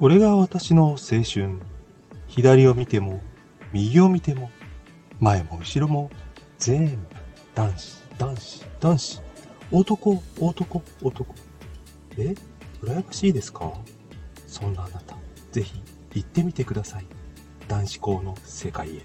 これが私の青春。左を見ても、右を見ても、前も後ろも、全部、男子、男子、男子。男、男、男。え？羨ましいですか？そんなあなた、ぜひ行ってみてください。男子校の世界へ。